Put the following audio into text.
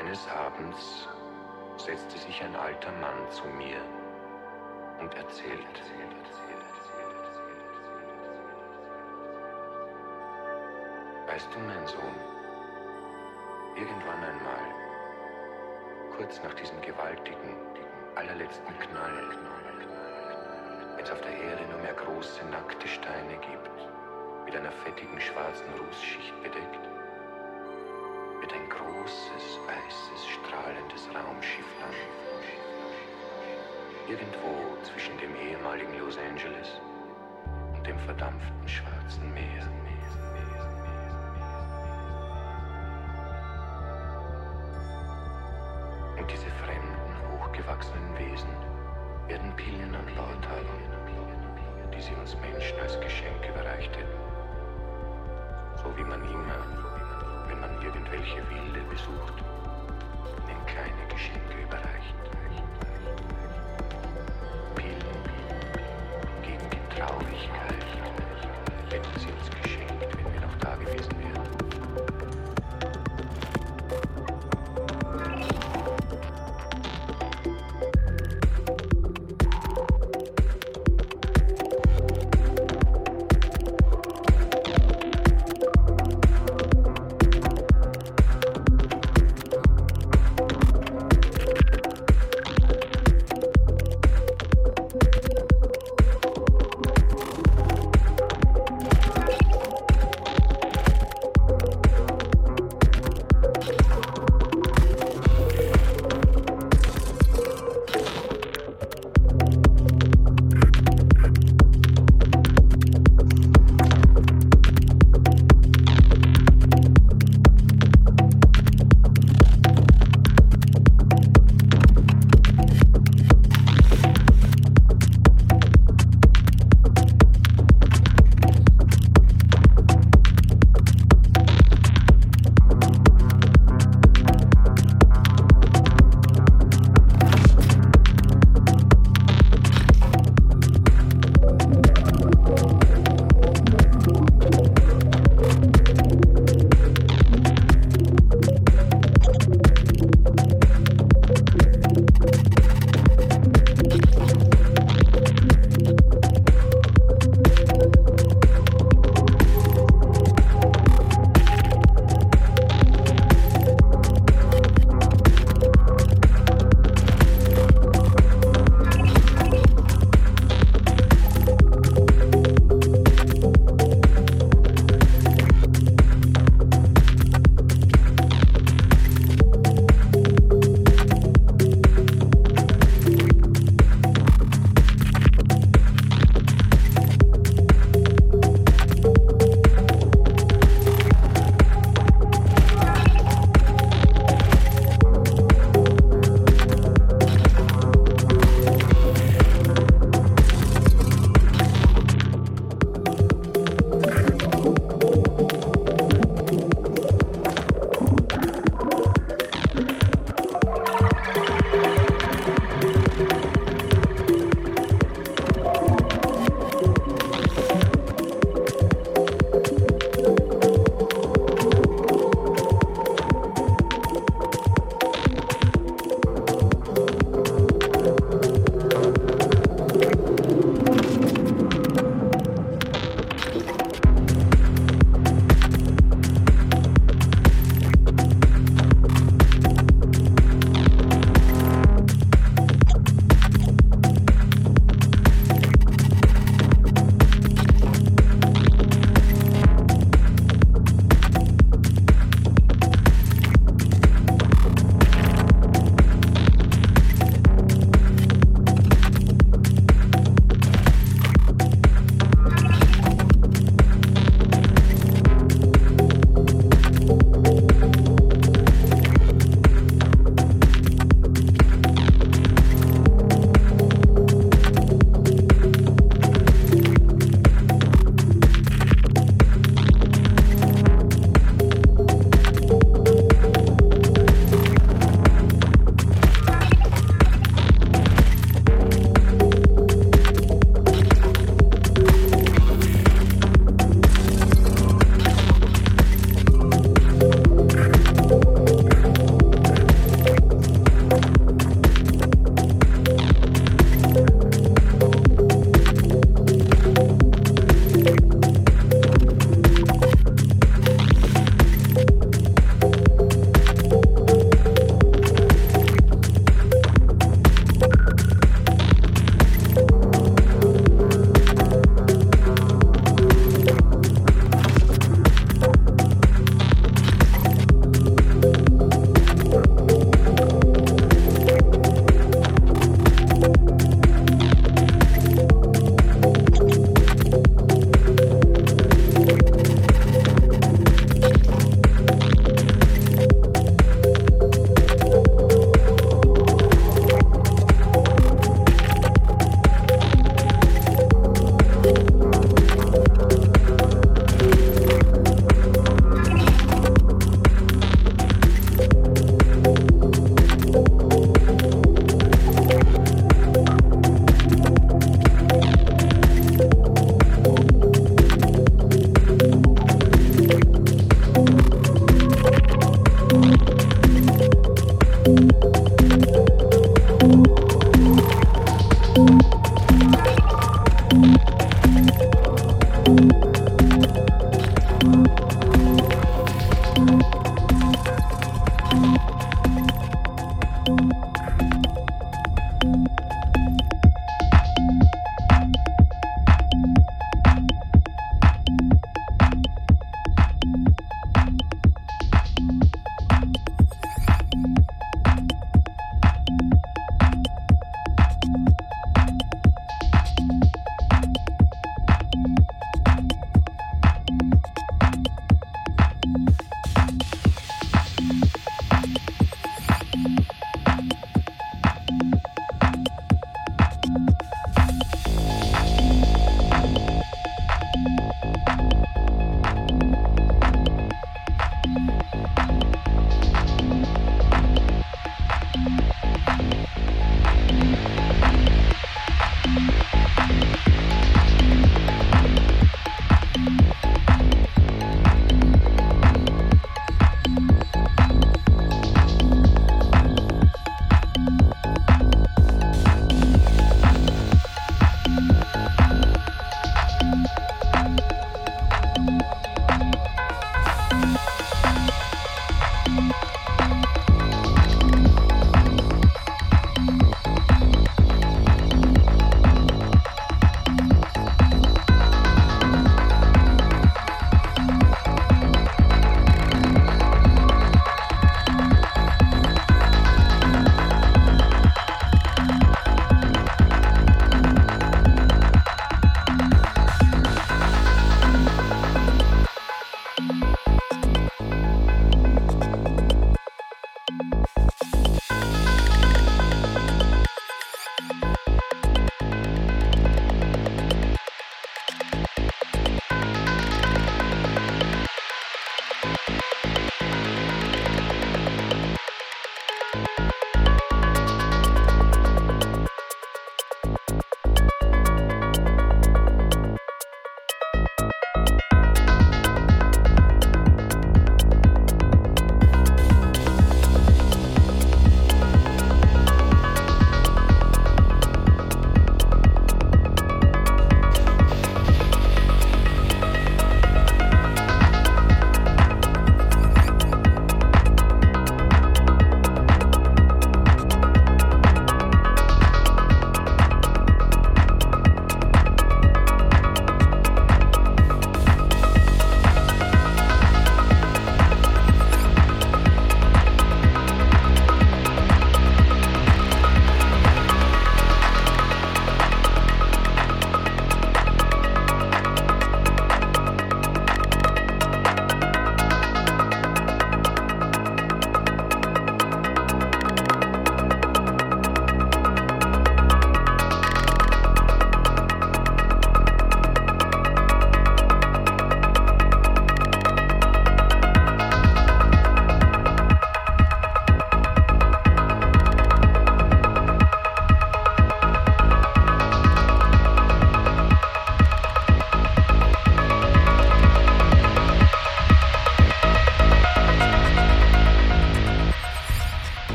Eines Abends setzte sich ein alter Mann zu mir und erzählte. Weißt du, mein Sohn, irgendwann einmal, kurz nach diesem gewaltigen, allerletzten Knall, wenn es auf der Erde nur mehr große, nackte Steine gibt, mit einer fettigen schwarzen Rußschicht bedeckt, Irgendwo zwischen dem ehemaligen Los Angeles und dem verdampften Schwarzen Meer. Und diese fremden, hochgewachsenen Wesen werden Pillen an Bord haben, die sie uns Menschen als Geschenk überreicht hätten. So wie man immer, wenn man irgendwelche Wilde besucht, ihnen kleine Geschenke überreicht.